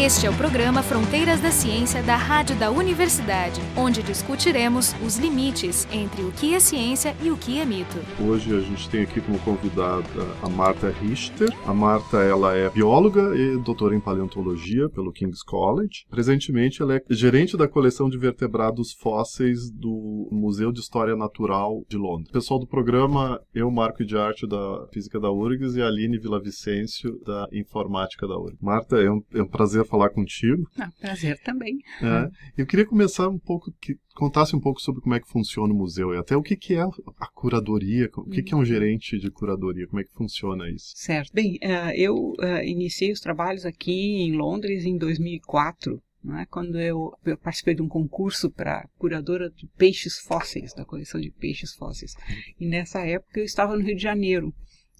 Este é o programa Fronteiras da Ciência da Rádio da Universidade, onde discutiremos os limites entre o que é ciência e o que é mito. Hoje a gente tem aqui como convidada a Marta Richter. A Marta ela é bióloga e doutora em paleontologia pelo King's College. Presentemente ela é gerente da coleção de vertebrados fósseis do Museu de História Natural de Londres. Pessoal do programa, eu, Marco de Arte da Física da URGS e a Aline Vilavicêncio da Informática da URGS. Marta, é um, é um prazer falar contigo. Ah, prazer também. É, eu queria começar um pouco, que contasse um pouco sobre como é que funciona o museu e até o que, que é a curadoria, o que, que é um gerente de curadoria, como é que funciona isso. Certo. Bem, uh, eu uh, iniciei os trabalhos aqui em Londres em 2004. Né, quando eu, eu, participei de um concurso para curadora de peixes fósseis, da coleção de peixes fósseis. E nessa época eu estava no Rio de Janeiro.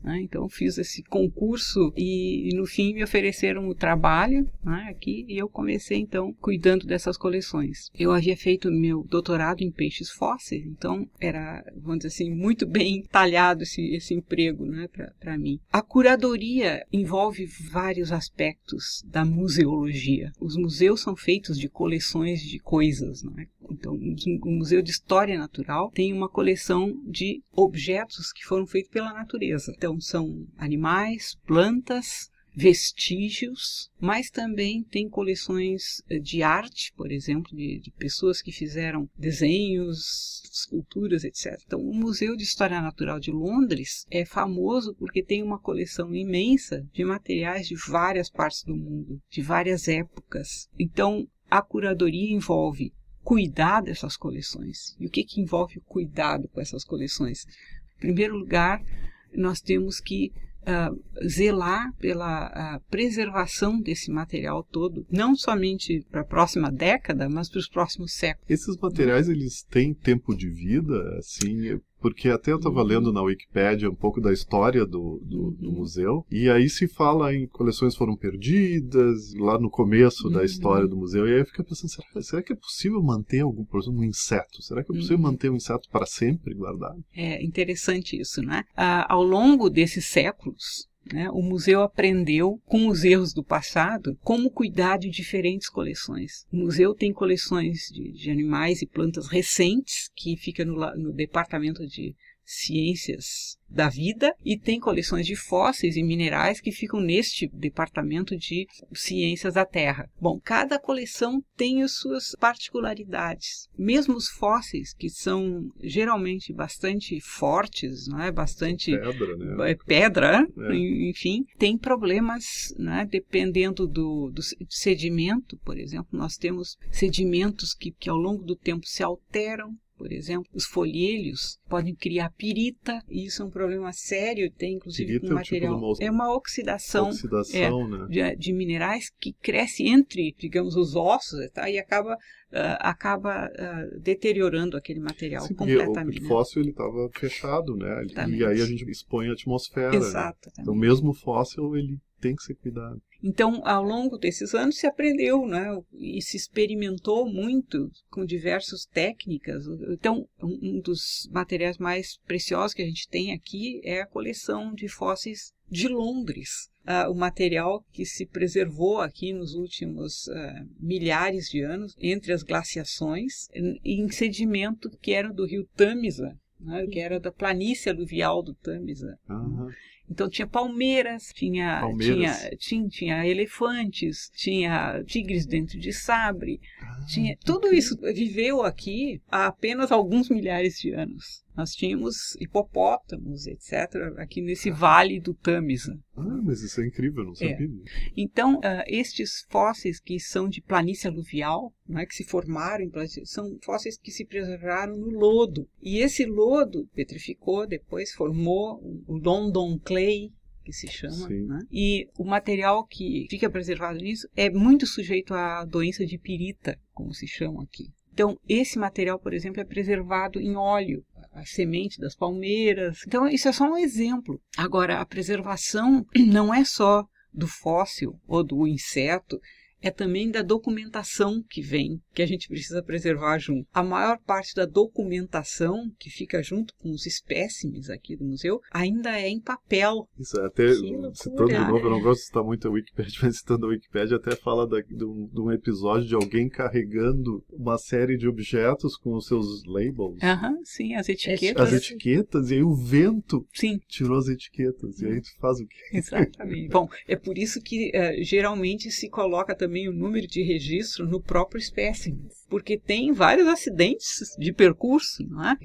Né? Então fiz esse concurso e, e, no fim me ofereceram o trabalho né, aqui e eu comecei então cuidando dessas coleções. Eu havia feito meu doutorado em peixes fósseis, então era, vamos dizer assim, muito bem talhado esse, esse emprego né, para mim. A curadoria envolve vários aspectos da museologia. Os museus são feitos de coleções de coisas. Né? Então, o Museu de História Natural tem uma coleção de objetos que foram feitos pela natureza. Então, então, são animais, plantas, vestígios, mas também tem coleções eh, de arte, por exemplo, de, de, pessoas que fizeram desenhos, esculturas, etc. Então, o Museu de História Natural de Londres é famoso porque tem uma coleção imensa de materiais de várias partes do mundo, de várias épocas. Então, a curadoria envolve cuidar dessas coleções. E o que, que envolve o cuidado com essas coleções? Em primeiro lugar, nós temos que uh, zelar pela uh, preservação desse material todo, não somente para a próxima década, mas para os próximos séculos. Esses materiais eles têm tempo de vida, assim, porque até eu estava uhum. lendo na Wikipédia um pouco da história do, do, uhum. do, museu, e aí se fala em coleções foram perdidas, lá no começo uhum. da história do museu, e aí eu fico pensando, será, será, que é possível manter algum, por exemplo, um inseto? Será que é possível uhum. manter um inseto para sempre guardado? É interessante isso, né? Ah, ao longo desses séculos, né? O museu aprendeu, com os erros do passado, como cuidar de diferentes coleções. O museu tem coleções de, de animais e plantas recentes, que fica no, no departamento de ciências da vida e tem coleções de fósseis e minerais que ficam neste departamento de ciências da Terra. Bom, cada coleção tem as suas particularidades. Mesmo os fósseis, que são geralmente bastante fortes, não é? bastante pedra, né? É, pedra é. enfim, tem problemas, né? dependendo do, do sedimento, por exemplo, nós temos sedimentos que, que ao longo do tempo se alteram por exemplo, os folhelhos podem criar pirita, e isso é um problema sério, tem inclusive pirita um material. É, um tipo é uma oxidação, oxidação é, né? de, de, minerais que cresce entre, digamos, os ossos tá? e acaba, uh, acaba uh, deteriorando aquele material Sim, completamente. O fóssil ele estava fechado, né? Exatamente. E aí a gente expõe a atmosfera. Exato. Né? Então, mesmo o fóssil ele tem que ser cuidado. Então, ao longo desses anos se aprendeu, né, e se experimentou muito com diversas técnicas. Então, um dos materiais mais preciosos que a gente tem aqui é a coleção de fósseis de Londres. Uh, o material que se preservou aqui nos últimos uh, milhares de anos entre as glaciações em sedimento que era do rio Tamisa, né, que era da planície aluvial do Tamisa. Uhum. Então tinha palmeiras, tinha, palmeiras. tinha, tinha, tinha elefantes, tinha tigres dentro de sabre, ah, tinha tudo isso viveu aqui há apenas alguns milhares de anos. Nós tínhamos hipopótamos, etc., aqui nesse vale do Tamisa. Ah, mas isso é incrível, não sabia. É. Então, uh, estes fósseis que são de planície aluvial, né, que se formaram em planície, são fósseis que se preservaram no lodo. E esse lodo petrificou, depois formou o London Clay, que se chama, né? e o material que fica preservado nisso é muito sujeito à doença de pirita, como se chama aqui. Então, esse material, por exemplo, é preservado em óleo a semente das palmeiras. Então, isso é só um exemplo. Agora, a preservação não é só do fóssil ou do inseto, é também da documentação que vem, que a gente precisa preservar junto. A maior parte da documentação que fica junto com os espécimes aqui do museu ainda é em papel. Isso, até citando de novo, eu não gosto de citar muito a Wikipedia, mas citando a Wikipedia até fala da, de, um, de, um, episódio de alguém carregando uma série de objetos com os seus labels. Aham, sim, as etiquetas. As etiquetas, e aí o vento sim. tirou as etiquetas, e aí tu faz o quê? Exatamente. Bom, é por isso que uh, geralmente se coloca também o número de registro no próprio espécime, porque tem vários acidentes de percurso, não é?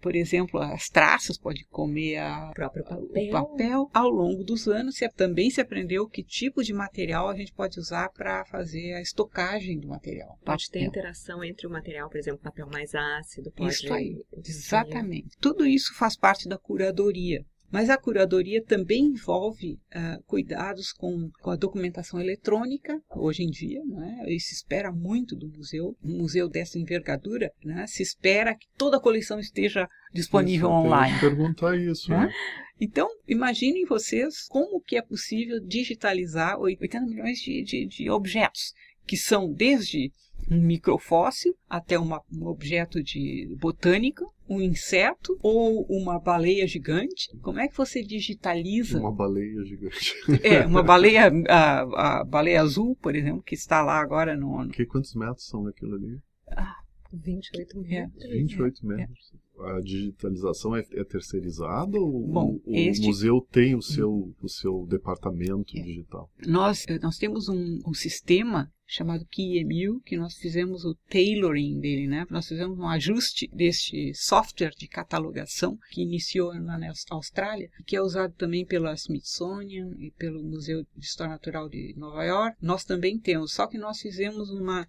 Por exemplo, as traças podem comer a, próprio papel. o papel. Ao longo dos anos, se, também se aprendeu que tipo de material a gente pode usar para fazer a estocagem do material. Pode papel. ter interação entre o material, por exemplo, papel mais ácido. Pode isso aí, exatamente. Tudo isso faz parte da curadoria. Mas a curadoria também envolve uh, cuidados com, com, a documentação eletrônica, hoje em dia, né? e se espera muito do museu, um museu dessa envergadura, né? se espera que toda a coleção esteja disponível online. perguntar isso. Né? Então, imaginem vocês como que é possível digitalizar 80 milhões de, de, de objetos, que são desde um microfóssil até uma, um objeto de botânica, um inseto ou uma baleia gigante. Como é que você digitaliza? Uma baleia gigante. É, uma baleia, a, a baleia azul, por exemplo, que está lá agora no. Que, quantos metros são aquilo ali? Ah, 28 metros. É, 28 metros. É a digitalização é, é terceirizada ou Bom, o, este... museu tem o seu, o seu departamento é. digital? Nós, nós temos um, um sistema chamado KeyEMU, que nós fizemos o tailoring dele, né? Nós fizemos um ajuste deste software de catalogação que iniciou na Austrália, que é usado também pela Smithsonian e pelo Museu de História Natural de Nova York. Nós também temos, só que nós fizemos uma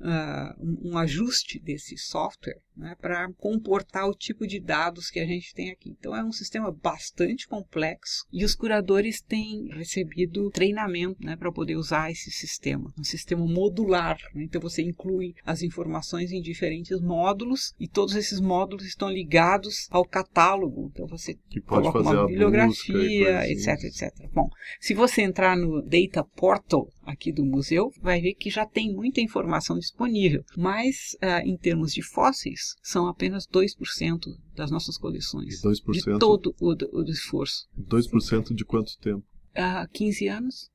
uh, um, ajuste desse software né, para comportar o tipo de dados que a gente tem aqui. Então é um sistema bastante complexo e os curadores têm recebido treinamento né, para poder usar esse sistema. Um sistema modular. Né? Então você inclui as informações em diferentes módulos e todos esses módulos estão ligados ao catálogo. Então você que pode coloca fazer uma bibliografia, etc, etc. Bom, se você entrar no Data Portal aqui do museu, vai ver que já tem muita informação disponível. Mas, uh, em termos de fósseis, são apenas 2% das nossas coleções. 2%? De todo o, o, esforço. 2% de quanto tempo? Há uh, 15 anos.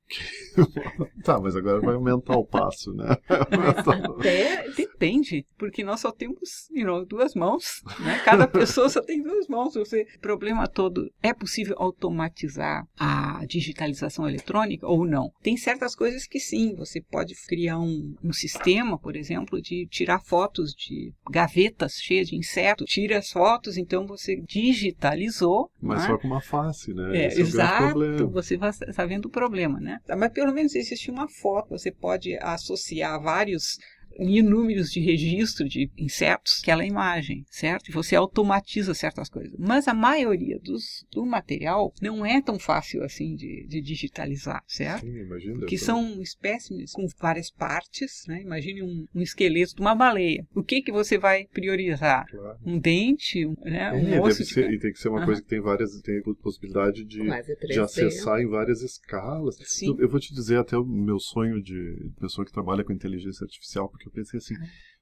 tá, mas agora vai aumentar o passo, né? Até depende, porque nós só temos you know, duas mãos, né? Cada pessoa só tem duas mãos. Você, o problema todo é possível automatizar a digitalização eletrônica ou não? Tem certas coisas que sim, você pode criar um, um sistema, por exemplo, de tirar fotos de gavetas cheias de insetos, tira as fotos, então você digitalizou. Mas né? só com uma face, né? É, Esse exato, é você está vendo o problema, né? Mas pelo menos existe uma foto, você pode associar vários inúmeros de registro de insetos aquela imagem, certo? E você automatiza certas coisas. Mas a maioria dos, do material não é tão fácil assim de, de digitalizar, certo? Sim, imagina. Porque são espécimes com várias partes, né? Imagine um, um, esqueleto de uma baleia. O que que você vai priorizar? Claro. Um dente, um, né? um é, osso deve ser, E tem que ser uma Aham. coisa que tem várias, tem possibilidade de, é de 3D. acessar em várias escalas. Sim. Eu vou te dizer até o meu sonho de pessoa que trabalha com inteligência artificial, porque eu pensei assim,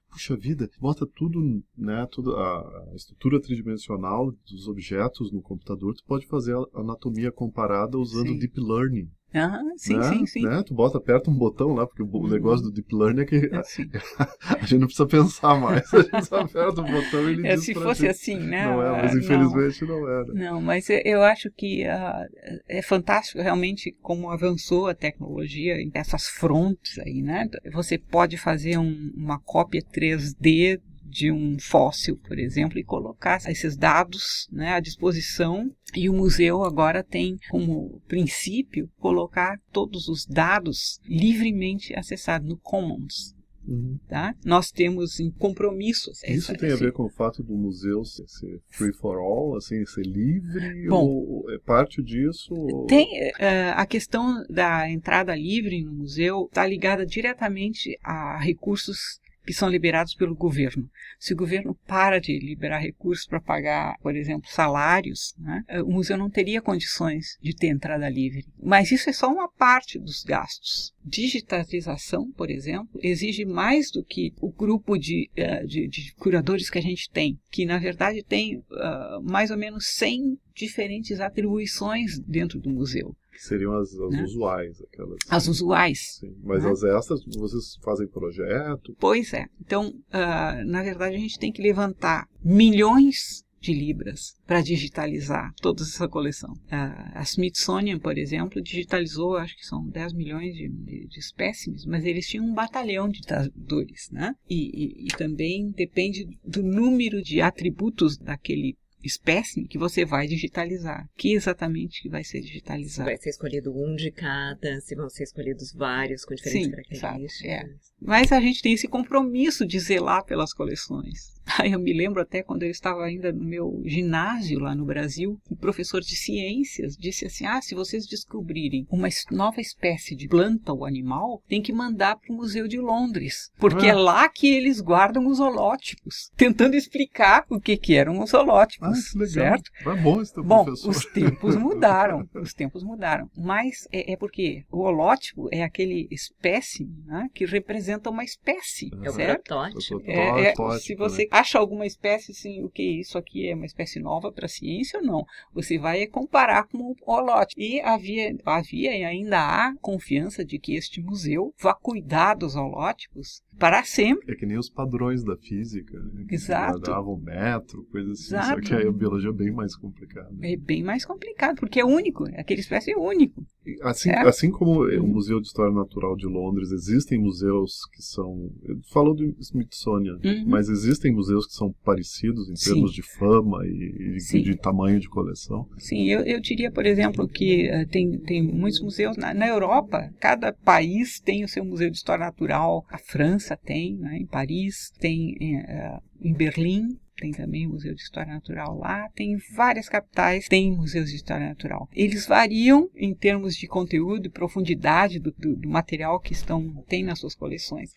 puxa vida, bota tudo, né, toda a a estrutura tridimensional dos objetos no computador, tu pode fazer a anatomia comparada usando Sim. deep learning. Aham, sim, né? sim, sim. Né? Tu bota, aperta um botão lá, porque o Uhum. negócio do deep learning é que É, sim. a gente não precisa pensar mais, a gente só aperta o botão e ele É, diz se fosse gente. assim, né? Não é, mas Não. infelizmente não, era. Não, mas eu- eu acho que ah, é fantástico realmente como avançou a tecnologia em essas frontes aí, né? Você pode fazer um- uma cópia 3D de um fóssil, por exemplo, e colocar esses dados né, à disposição. E o museu agora tem como princípio colocar todos os dados livremente acessados no Commons. Uhum. Tá? Nós temos em compromissos. Isso essa- tem a esse- ver com o fato do museu ser, ser free for all, assim, ser livre? Bom. ou é parte disso? ou- Tem eh, a questão da entrada livre no museu está ligada diretamente a recursos que são liberados pelo governo. Se o governo para de liberar recursos para pagar, por exemplo, salários, né, o museu não teria condições de ter entrada livre. Mas isso é só uma parte dos gastos. Digitalização, por exemplo, exige mais do que o grupo de, uh, de, de, curadores que a gente tem, que na verdade tem uh, mais ou menos 100 diferentes atribuições dentro do museu. Que seriam as, as né? usuais, aquelas. As usuais. Sim. Mas né? as extras, vocês fazem projeto? Pois é. Então, uh, na verdade, a gente tem que levantar milhões de libras para digitalizar toda essa coleção. A Smithsonian, por exemplo, digitalizou, acho que são 10 milhões de, de, de espécimes, mas eles tinham um batalhão de ditadores, né? E, e, e também depende do número de atributos daquele espécime que você vai digitalizar. Que exatamente que vai ser digitalizado? Vai ser escolhido um de cada, se vão ser escolhidos vários com diferentes Sim, características. é. Mas a gente tem esse compromisso de zelar pelas coleções. Eu me lembro até quando eu estava ainda no meu ginásio lá no Brasil, o professor de ciências disse assim: ah, se vocês descobrirem uma nova espécie de planta ou animal, tem que mandar para o Museu de Londres, porque ah. é lá que eles guardam os holótipos, tentando explicar o que, que eram os holótipos. Ah. Certo? Vai bom esse teu bom, professor. Os tempos mudaram, os tempos mudaram. Mas é, é porque o holótipo é aquele espécime né, que representa uma espécie, é certo? O protótipo. É, é, se você né? acha alguma espécie assim, o que isso aqui é uma espécie nova para a ciência ou não? Você vai comparar com o holótipo. E havia, havia e ainda há confiança de que este museu vá cuidar dos holótipos para sempre. É que nem os padrões da física, né? Que Exato. Davam metro, coisa assim. Exato. Só que a biologia é bem mais complicada. É bem mais complicado, porque é único. Aquela espécie é único. Assim, assim como o Museu de História Natural de Londres, existem museus que são. Falou do Smithsonian, uhum. mas existem museus que são parecidos em termos Sim. de fama e, e de tamanho de coleção. Sim, eu, eu diria, por exemplo, que uh, tem, tem muitos museus na, na Europa, cada país tem o seu museu de história natural. A França tem, né, em Paris, tem uh, em Berlim, tem também Museu de História Natural lá, tem várias capitais, tem museus de história natural. Eles variam em termos de conteúdo e profundidade do, do, do material que estão tem nas suas coleções.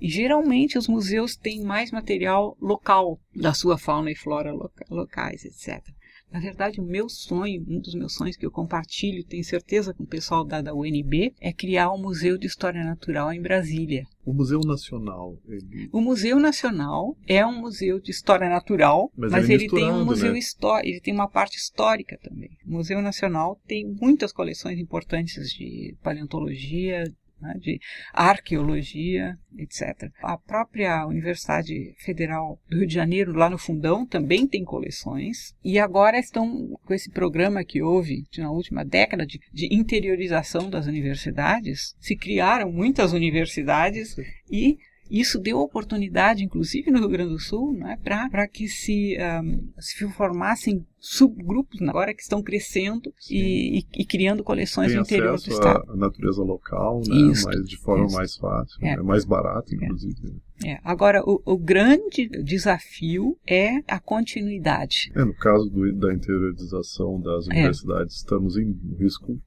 E geralmente os museus têm mais material local da sua fauna e flora loca, locais, etc. Na verdade, o meu sonho, um dos meus sonhos que eu compartilho, tenho certeza com o pessoal da, da UNB, é criar um museu de história natural em Brasília. O Museu Nacional. Ele... O Museu Nacional é um museu de história natural, mas, mas ele, ele tem um museu né? histórico, ele tem uma parte histórica também. O Museu Nacional tem muitas coleções importantes de paleontologia, né, de arqueologia, etc. A própria Universidade Federal do Rio de Janeiro, lá no Fundão, também tem coleções. E agora estão com esse programa que houve na última década de, de interiorização das universidades. Se criaram muitas universidades e isso deu oportunidade, inclusive no Rio Grande do Sul, né, para que se, um, se formassem subgrupos agora que estão crescendo e, e, e, criando coleções Tem no interior do estado. A natureza local, né, isso, mas de forma isso. mais fácil, é. é mais barato, inclusive. É. É. Agora, o, o, grande desafio é a continuidade. É, no caso do, da interiorização das é. universidades, estamos em risco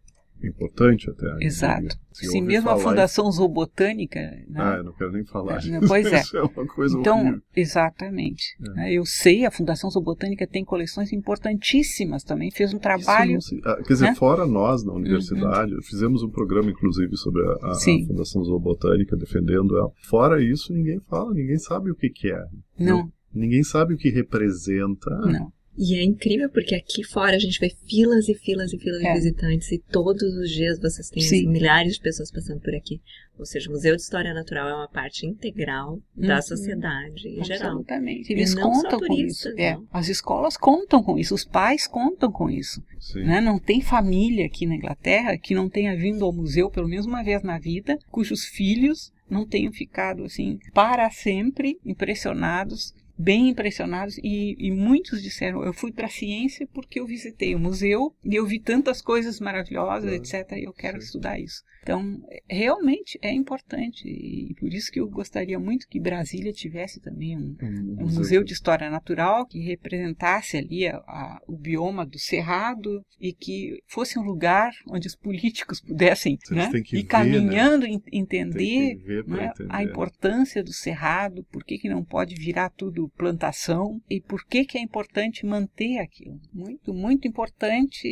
importante até. Exato. Se, Se mesmo a Fundação em... Zoobotânica. Né? Ah, eu não quero nem falar. É, pois é. Isso é uma coisa então, horrível. exatamente. É. Né? Eu sei, a Fundação Zoobotânica tem coleções importantíssimas também, fez um trabalho. Ah, quer dizer, né? fora nós na universidade, uhum. fizemos um programa, inclusive, sobre a, a, a Fundação Zoobotânica, defendendo ela. Fora isso, ninguém fala, ninguém sabe o que, que é. Não. Ninguém sabe o que representa. Não. E é incrível porque aqui fora a gente vê filas e filas e filas é. de visitantes e todos os dias vocês têm assim, milhares de pessoas passando por aqui. Ou seja, o Museu de História Natural é uma parte integral da uhum. sociedade em geral. Absolutamente. Eles contam com isso. É. As escolas contam com isso, os pais contam com isso. Né? Não tem família aqui na Inglaterra que não tenha vindo ao museu pelo menos uma vez na vida, cujos filhos não tenham ficado assim para sempre impressionados bem impressionados e, e muitos disseram: eu fui para a ciência porque eu visitei o museu e eu vi tantas coisas maravilhosas, etc. E eu quero Sim. estudar isso. Então, realmente é importante e por isso que eu gostaria muito que Brasília tivesse também um, um, um museu de história natural que representasse ali a, a, o bioma do cerrado e que fosse um lugar onde os políticos pudessem né, ir caminhando né? entender, né, entender, a importância do cerrado, por que, que não pode virar tudo plantação e por que, que é importante manter aquilo. Muito, muito importante.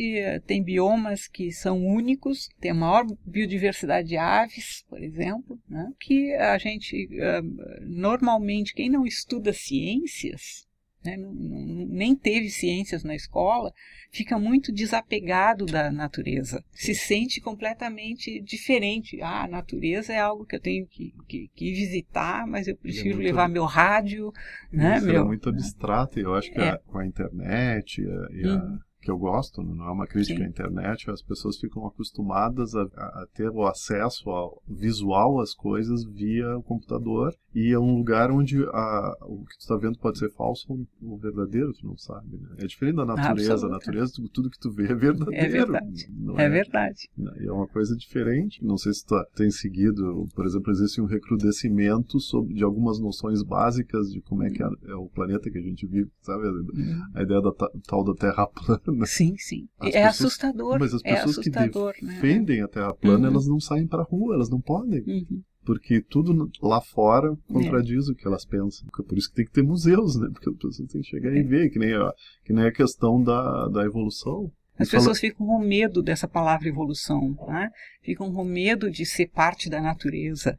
Tem biomas que são únicos, tem a maior biodiversidade diversidade de aves, por exemplo, né? que a gente, uh, normalmente, quem não estuda ciências, né, não, não, nem teve ciências na escola, fica muito desapegado da natureza, se sente completamente diferente. Ah, a natureza é algo que eu tenho que, que, que visitar, mas eu prefiro é muito, levar meu rádio. Né, isso é meu, é muito abstrato, e eu acho que é. a, com a internet e a, uhum que eu gosto, não é uma crítica Sim. à internet, as pessoas ficam acostumadas a, a, ter o acesso ao visual às coisas via o computador e é um lugar onde a, o que tu está vendo pode ser falso ou, ou verdadeiro, tu não sabe, né? É diferente da natureza, a natureza, tudo, que tu vê é verdadeiro. É verdade. É, é, verdade. E é uma coisa diferente. Não sei se tu tem seguido, por exemplo, existe um recrudescimento sobre, de algumas noções básicas de como é que é, é o planeta que a gente vive, sabe? Uhum. A ideia da tal da Terra plana né? Sim, sim. As é pessoas, assustador. Mas as é pessoas que né? defendem né? a Terra plana, uhum. elas não saem para a rua, elas não podem. Uhum. Porque tudo lá fora contradiz é. o que elas pensam. Por isso que tem que ter museus, né? Porque as pessoas têm que chegar é. e ver, que nem a, que nem a questão da, da evolução. As pessoas ficam com medo dessa palavra evolução, né? ficam com medo de ser parte da natureza.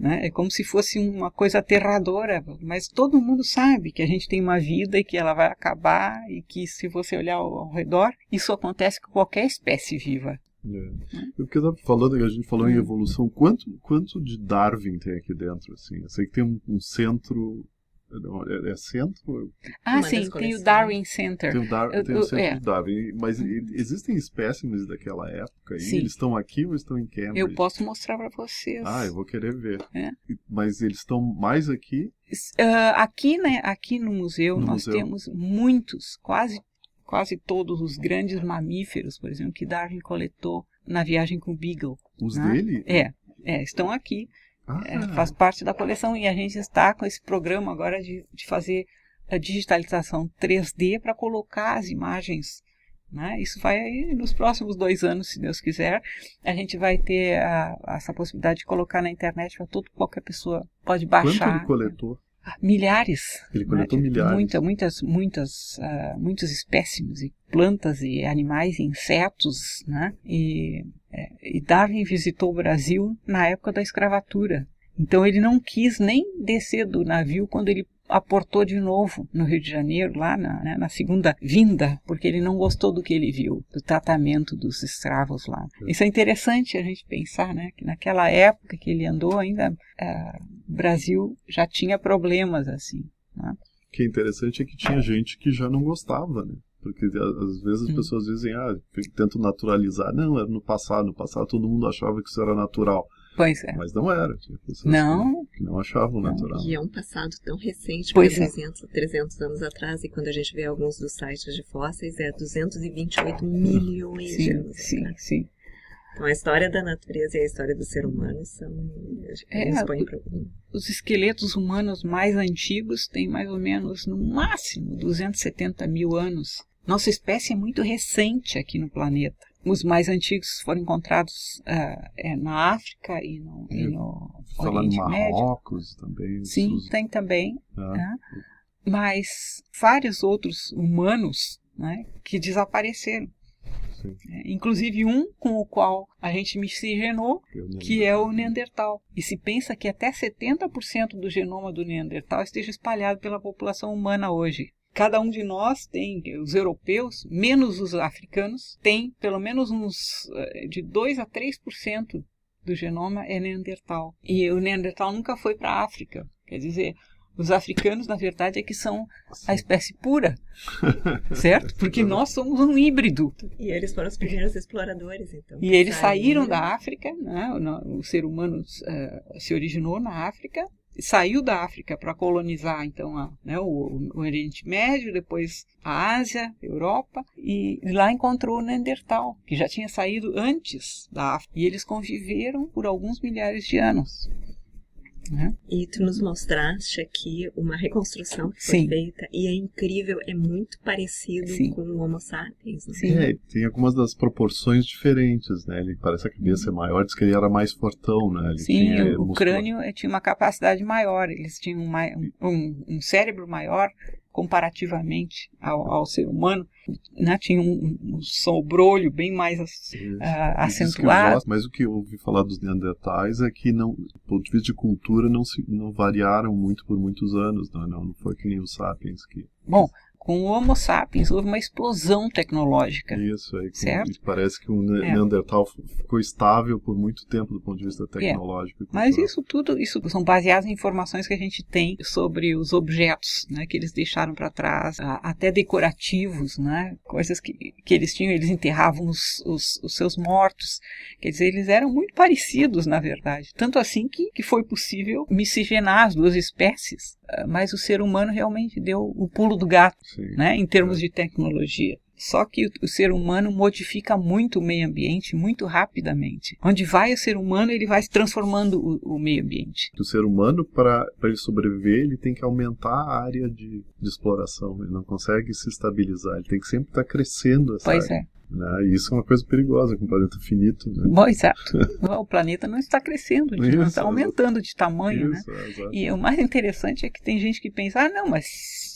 Né? É como se fosse uma coisa aterradora, mas todo mundo sabe que a gente tem uma vida e que ela vai acabar e que se você olhar ao redor, isso acontece com qualquer espécie viva. É. Porque eu falando, a gente falou em hum. evolução, quanto, quanto de Darwin tem aqui dentro? Assim? Eu sei que tem um, um centro é, é centro? Ah, Uma sim, tem o Darwin Center. Tem o, Dar eu, tem o centro é. de Darwin. Mas uhum. existem espécimes daquela época? Sim. Eles estão aqui ou estão em Cambridge? Eu posso mostrar para vocês. Ah, eu vou querer ver. É. Mas eles estão mais aqui? Uh, aqui, né, aqui no museu, no nós museu. temos muitos, quase, quase todos os grandes mamíferos, por exemplo, que Darwin coletou na viagem com o Beagle. Os né? dele? É, é, estão aqui. Ah. É, faz parte da coleção e a gente está com esse programa agora de, de fazer a digitalização 3D para colocar as imagens. Né? Isso vai nos próximos dois anos, se Deus quiser. A gente vai ter a, essa possibilidade de colocar na internet para todo qualquer pessoa pode baixar. Quanto ele coletou? Milhares. Ele coletou né? milhares. Muita, muitas, muitas, uh, muitos espécimes e plantas e animais, e insetos, né? E é, e Darwin visitou o Brasil na época da escravatura. Então ele não quis nem descer do navio quando ele aportou de novo no Rio de Janeiro, lá na, né, na segunda vinda, porque ele não gostou do que ele viu, do tratamento dos escravos lá. Isso é interessante a gente pensar, né, que naquela época que ele andou ainda, é, o Brasil já tinha problemas assim. Né? O que é interessante é que tinha gente que já não gostava, né? Porque às vezes as hum. pessoas dizem, ah, tentam naturalizar. Não, era no passado. No passado todo mundo achava que isso era natural. Pois é. Mas não era. Tinha pessoas não. Que, que não achavam não. natural. E é um passado tão recente, pois é. 200, 300 anos atrás, e quando a gente vê alguns dos sites de fósseis, é 228 milhões sim, de anos. Sim, atrás. sim. Então a história da natureza e a história do ser humano são. É, os esqueletos humanos mais antigos têm mais ou menos, no máximo, 270 mil anos. Nossa espécie é muito recente aqui no planeta. Os mais antigos foram encontrados uh, é, na África e no, e no Oriente Marrocos Médio. também. Sim, os... tem também. É. Né? Mas vários outros humanos né, que desapareceram. É, inclusive um com o qual a gente miscigenou, que é o Neandertal. E se pensa que até 70% do genoma do Neandertal esteja espalhado pela população humana hoje cada um de nós tem, os europeus, menos os africanos, tem pelo menos uns eh, de 2 a 3% do genoma é neandertal. E o neandertal nunca foi para a África. Quer dizer, os africanos, na verdade, é que são a espécie pura, certo? Porque nós somos um híbrido. E eles foram os primeiros exploradores, então. E eles saíram da África, né? o, o ser humano uh, se originou na África saiu da África para colonizar então a, né, o, o, Oriente Médio, depois a Ásia, Europa, e lá encontrou o Neandertal, que já tinha saído antes da África. E eles conviveram por alguns milhares de anos. Né? E tu nos mostraste aqui uma reconstrução que foi Sim. feita e é incrível, é muito parecido Sim. com o Homo sapiens. Né? Sim. É, tem algumas das proporções diferentes, né? Ele parece a cabeça uhum. maior, diz que ele era mais fortão, né? Ele Sim, tinha, o, o crânio tinha uma capacidade maior, eles tinham um, um, um cérebro maior comparativamente ao, ao ser humano, né, tinha um, um sobrolho bem mais uh, acentuado. Gosto, mas o que eu ouvi falar dos Neandertais é que, não, do ponto de vista de cultura, não, se, não variaram muito por muitos anos. Não, não, não foi que nem os Sapiens que... Bom, com o Homo sapiens houve uma explosão tecnológica. Isso, aí certo? parece que o é. Neandertal ficou estável por muito tempo do ponto de vista é. tecnológico. É. Mas isso tudo isso são baseados em informações que a gente tem sobre os objetos né, que eles deixaram para trás, até decorativos, né, coisas que, que eles tinham, eles enterravam os, os, os seus mortos. Quer dizer, eles eram muito parecidos, na verdade. Tanto assim que, que foi possível miscigenar as duas espécies. Ah, mas o ser humano realmente deu o pulo do gato, Sim, né, em termos é. de tecnologia. Só que o, ser humano modifica muito o meio ambiente muito rapidamente. Onde vai o ser humano, ele vai transformando o, o meio ambiente. O ser humano, para ele sobreviver, ele tem que aumentar a área de, de, exploração. Ele não consegue se estabilizar. Ele tem que sempre estar crescendo essa pois área. é. Né? E isso é uma coisa perigosa com um planeta finito. Né? Bom, exato. o planeta não está crescendo, ele isso, não está aumentando de tamanho. Isso, né? E o mais interessante é que tem gente que pensa: ah, não, mas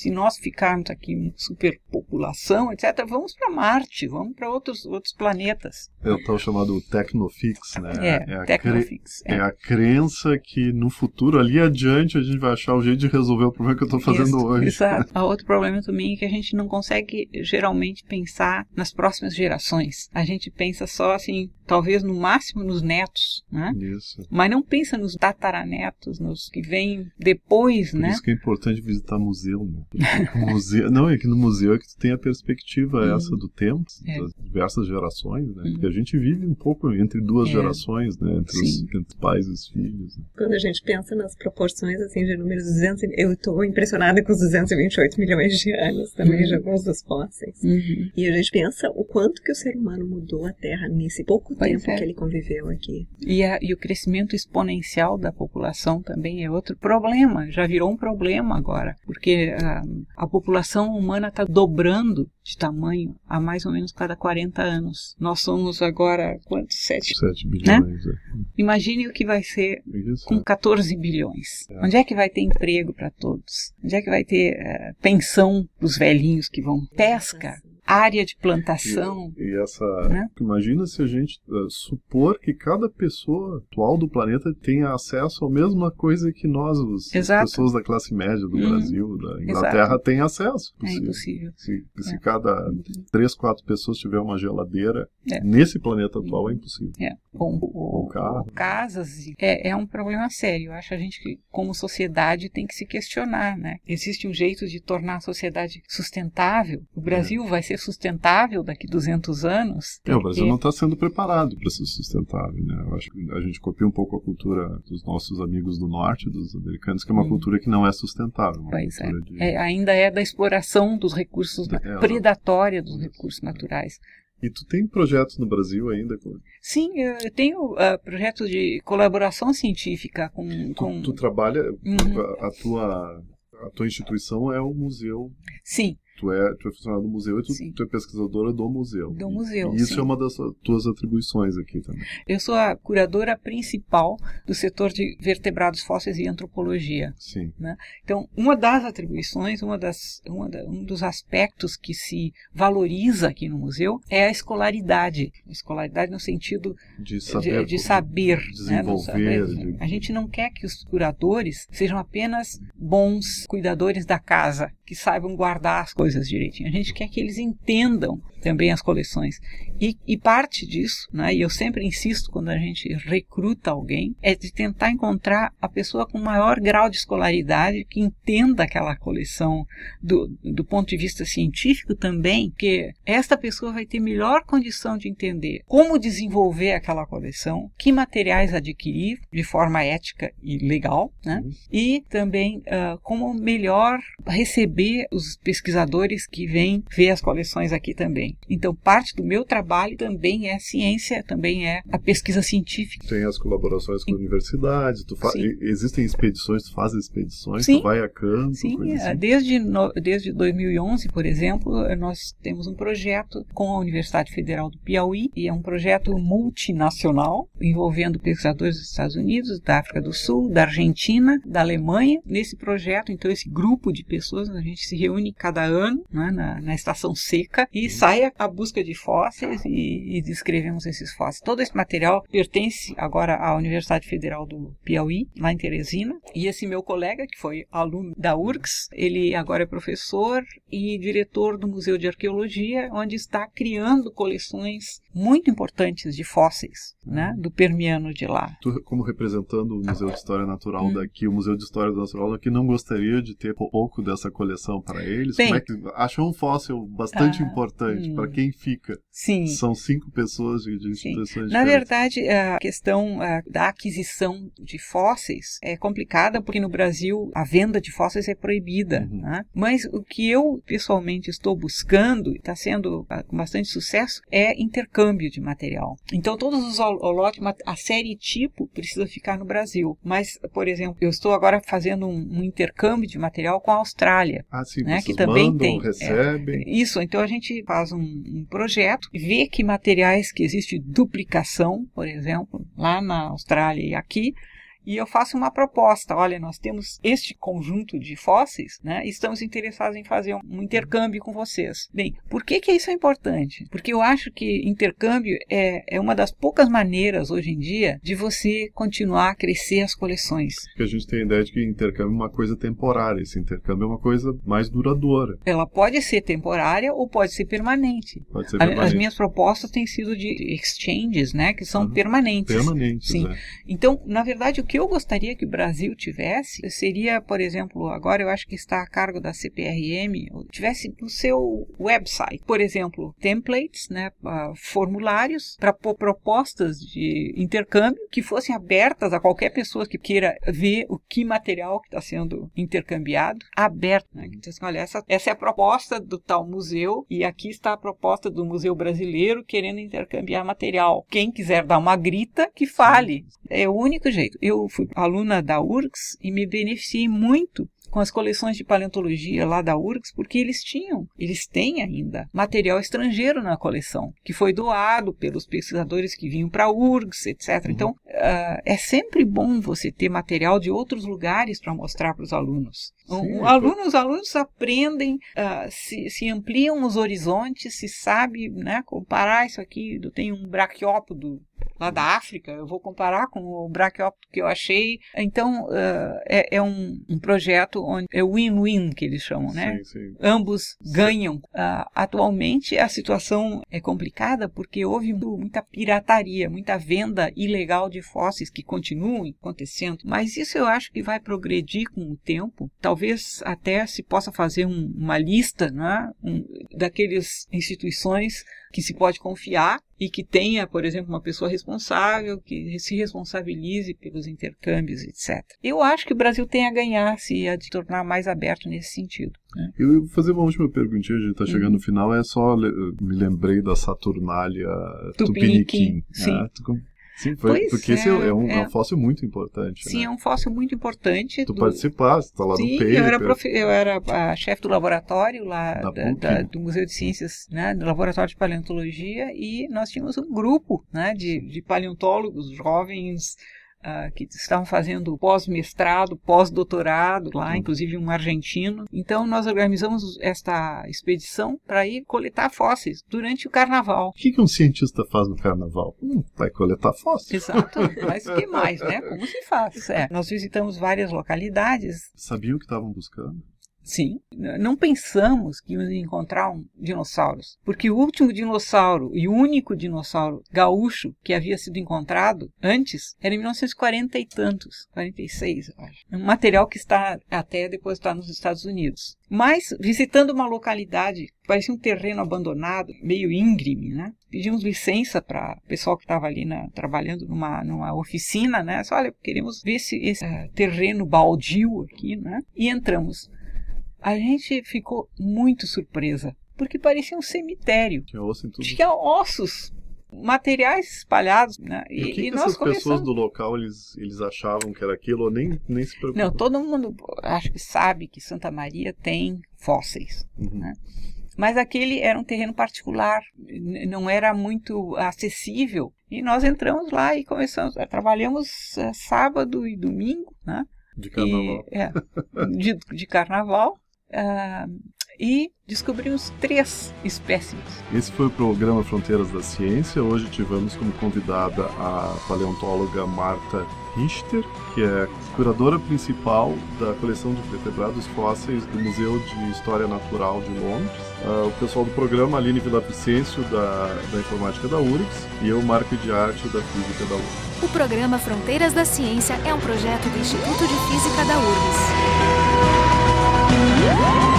se nós ficarmos aqui em superpopulação, etc., vamos para Marte, vamos para outros, outros planetas. É o tal chamado Tecnofix, né? É, é a, Tecnofix, é. é. a crença que no futuro, ali adiante, a gente vai achar o jeito de resolver o problema que eu estou fazendo isso, hoje. Exato. Outro problema também é que a gente não consegue geralmente pensar nas próximas gerações. A gente pensa só assim, talvez no máximo nos netos, né? Isso. Mas não pensa nos tataranetos, nos que vêm depois, Por né? Isso que é importante visitar museu, né? museu, não, é que no museu é que tu tem a perspectiva uhum. essa do tempo, é. das diversas gerações, né? Porque a uhum. gente vive um pouco entre duas é. gerações, né? Entre os, entre os, pais e os filhos. Né? Quando a gente pensa nas proporções, assim, de números 200, eu estou impressionada com os 228 milhões de anos também, uhum. de alguns dos fósseis. Uhum. E a gente pensa o quanto que o ser humano mudou a Terra nesse pouco tempo é. que ele conviveu aqui. E, a, e o crescimento exponencial da população também é outro problema, já virou um problema agora, porque a, a população humana está dobrando de tamanho a mais ou menos cada 40 anos. Nós somos agora quantos? 7, 7 bilhões. Né? É. Imagine o que vai ser Isso. com 14 bilhões. É. Onde é que vai ter emprego para todos? Onde é que vai ter uh, pensão para os velhinhos que vão? Pesca? Área de plantação. E, e essa. Né? Imagina se a gente uh, supor que cada pessoa atual do planeta tenha acesso à mesma coisa que nós, os, as pessoas da classe média do uhum. Brasil, da Inglaterra, Exato. têm acesso. É impossível. Se, se é. cada três, quatro pessoas tiver uma geladeira, é. nesse planeta atual é impossível. É. Bom, carro. casas é, é um problema sério. Eu acho que a gente, como sociedade, tem que se questionar, né? Existe um jeito de tornar a sociedade sustentável. O Brasil é. vai ser sustentável daqui a 200 anos. É, o Brasil não está sendo preparado para ser sustentável, né? Eu acho que a gente copia um pouco a cultura dos nossos amigos do norte, dos americanos, que é uma hum. cultura que não é sustentável. Pois é. De... é. Ainda é da exploração dos recursos, é, predatória dos recursos naturais. E tu tem projetos no Brasil ainda? Sim, eu tenho uh, projetos de colaboração científica com... Tu, com... tu trabalha, uhum. a, a, tua, a tua instituição é o museu... Sim, tu é, tu é funcionário do museu e tu, tu, é pesquisadora do museu. Do museu. E isso sim. é uma das tuas atribuições aqui também. Eu sou a curadora principal do setor de vertebrados fósseis e antropologia. Sim. Né? Então, uma das atribuições, uma das, uma da, um dos aspectos que se valoriza aqui no museu é a escolaridade. Escolaridade no sentido de saber. De, de saber né? desenvolver. Né? A gente não quer que os curadores sejam apenas bons cuidadores da casa, que saibam guardar as coisas coisas direitinho. A gente quer que eles entendam também as coleções. E, e, parte disso, né, e eu sempre insisto quando a gente recruta alguém, é de tentar encontrar a pessoa com maior grau de escolaridade que entenda aquela coleção do, do ponto de vista científico também, que esta pessoa vai ter melhor condição de entender como desenvolver aquela coleção, que materiais adquirir de forma ética e legal, né, e também uh, como melhor receber os pesquisadores que vêm ver as coleções aqui também. Então, parte do meu trabalho também é ciência, também é a pesquisa científica. Tem as colaborações com universidades, tu fa... existem expedições, tu faz expedições, Sim. tu vai a campo, Sim, assim. desde, no, desde 2011, por exemplo, nós temos um projeto com a Universidade Federal do Piauí, e é um projeto multinacional, envolvendo pesquisadores dos Estados Unidos, da África do Sul, da Argentina, da Alemanha. Nesse projeto, então, esse grupo de pessoas, a gente se reúne cada ano né, na, na estação seca e sai à busca de fósseis e, e descrevemos esses fósseis. Todo esse material pertence agora à Universidade Federal do Piauí, lá em Teresina, e esse meu colega, que foi aluno da URGS, ele agora é professor e diretor do Museu de Arqueologia, onde está criando coleções muito importantes de fósseis, né, do Permiano de lá. Tu, como representando o Museu de História Natural hum. daqui, o Museu de História Natural daqui não gostaria de ter pouco dessa coleção para eles? Bem, como é que achou um fóssil bastante ah, importante hum. para quem fica? Sim. São cinco pessoas de, de instituições Na verdade, a questão da aquisição de fósseis é complicada porque no Brasil a venda de fósseis é proibida. Uhum. Né? Mas o que eu pessoalmente estou buscando, e está sendo com bastante sucesso, é intercâmbio de material. Então todos os holotes, a série tipo precisa ficar no Brasil. Mas, por exemplo, eu estou agora fazendo um, um intercâmbio de material com a Austrália. Ah, sim, né? que também mandam, tem. recebem. É, isso, então a gente faz um, um projeto, vê que materiais que existe duplicação, por exemplo, lá na Austrália e aqui, e eu faço uma proposta. Olha, nós temos este conjunto de fósseis, né? Estamos interessados em fazer um intercâmbio com vocês. Bem, por que, que isso é importante? Porque eu acho que intercâmbio é, é uma das poucas maneiras hoje em dia de você continuar a crescer as coleções. Porque a gente tem a ideia de que intercâmbio é uma coisa temporária, esse intercâmbio é uma coisa mais duradoura. Ela pode ser temporária ou pode ser permanente. Pode ser permanente. As minhas propostas têm sido de exchanges, né? Que são Aham. permanentes. Permanentes, Sim. né? Então, na verdade, o que eu gostaria que o Brasil tivesse seria, por exemplo, agora eu acho que está a cargo da CPRM, tivesse no seu website, por exemplo, templates, né, ah, formulários para propostas de intercâmbio que fossem abertas a qualquer pessoa que queira ver o que material que está sendo intercambiado, aberto. Né? Então, assim, olha, essa, essa é a proposta do tal museu e aqui está a proposta do Museu Brasileiro querendo intercambiar material. Quem quiser dar uma grita, que fale. É o único jeito. Eu fui aluna da URGS e me beneficiei muito com as coleções de paleontologia lá da URGS, porque eles tinham, eles têm ainda material estrangeiro na coleção, que foi doado pelos pesquisadores que vinham para a URGS, etc. Então, ah, é sempre bom você ter material de outros lugares para mostrar para os alunos. Sim, aluno- os alunos aprendem, ah, se, se ampliam os horizontes, se sabe né, comparar isso aqui. Eu tenho um braquiópodo lá da África, eu vou comparar com o braquiópodo que eu achei. Então, ah, é, é um, um projeto onde é win-win que eles chamam, né? Sim, sim. ambos ganham. Ah, atualmente a situação é complicada porque houve mu- muita pirataria, muita venda ilegal de fósseis que continuam acontecendo. Mas isso eu acho que vai progredir com o tempo. Talvez até se possa fazer um- uma lista né, um, daqueles instituições que se pode confiar e que tenha, por exemplo, uma pessoa responsável, que se responsabilize pelos intercâmbios, etc. Eu acho que o Brasil tem a ganhar se a tornar mais aberto nesse sentido. né? Eu vou fazer uma última perguntinha, a gente está chegando Uhum. no final, é só me lembrei da Saturnália Tupiniquim, Tupiniquim. sim. né? Sim, foi, Pois porque esse é, é, é um, é é. um fóssil muito importante. Sim, né? é um fóssil muito importante. Tu do- participaste, tá lá Sim, no paper. eu era, eu era a chefe do laboratório lá Da da- da- do Museu de Ciências, né, do Laboratório de Paleontologia, e nós tínhamos um grupo né, de, de paleontólogos jovens ah, que estavam fazendo pós-mestrado, pós-doutorado lá, inclusive um argentino. Então nós organizamos esta expedição para ir coletar fósseis durante o carnaval. O que, que um cientista faz no carnaval? Hum, vai coletar fóssil. Exato, mas o que mais, né? Como se faz? É, nós visitamos várias localidades Sabiam o que estavam buscando? Sim. Não pensamos que íamos encontrar um dinossauros, porque o último dinossauro e o único dinossauro gaúcho que havia sido encontrado antes era em 1940 e tantos, 46, eu acho. Um material que está até depositado nos Estados Unidos. Mas, visitando uma localidade, parecia um terreno abandonado, meio íngreme, né? Pedimos licença para o pessoal que estava ali na, trabalhando numa, numa oficina, né? Só, olha, queremos ver esse, esse uh, terreno baldio aqui, né? E entramos. A gente ficou muito surpresa, porque parecia um cemitério. Tinha osso em tudo. Tinha ossos materiais espalhados, né? E, e, que e que essas começamos... pessoas do local eles, eles achavam que era aquilo ou nem, nem se preocupavam? Não, todo mundo acho que sabe que Santa Maria tem fósseis, uhum. né? Mas aquele era um terreno particular, não era muito acessível. E nós entramos lá e começamos, eh, trabalhamos é, sábado e domingo, né? De carnaval. E, é, de, de carnaval. Uh, e descobrimos três espécimes. Esse foi o programa Fronteiras da Ciência. Hoje tivemos como convidada a paleontóloga Marta Richter, que é curadora principal da coleção de vertebrados fósseis do Museu de História Natural de Londres. Uh, o pessoal do programa, Aline Vicencio da, da Informática da URGS, e eu, Marco de Arte, da Física da URGS. O programa Fronteiras da Ciência é um projeto do Instituto de Física da URGS. Woo!